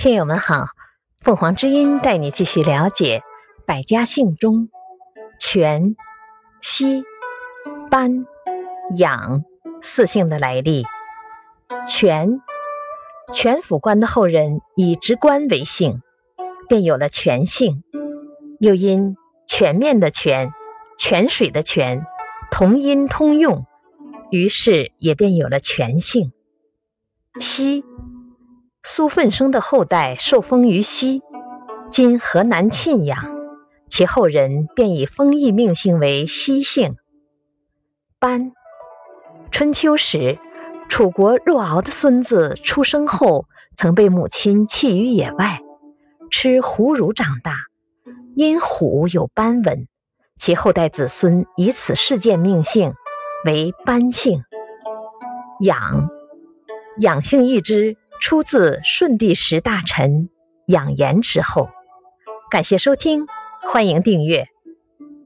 听友们好，凤凰之音带你继续了解百家姓中全、西、班、养四姓的来历。全，全府官的后人以职官为姓，便有了全姓。又因全面的全、泉水的泉同音通用，于是也便有了全姓。西，苏奋生的后代受封于西，今河南沁阳，其后人便以封邑命姓为西姓。班，春秋时。楚国若敖的孙子出生后，曾被母亲弃于野外，吃虎乳长大，因虎有斑纹，其后代子孙以此事件命姓为斑姓。养，养姓一支出自舜帝时大臣养颜之后。感谢收听，欢迎订阅。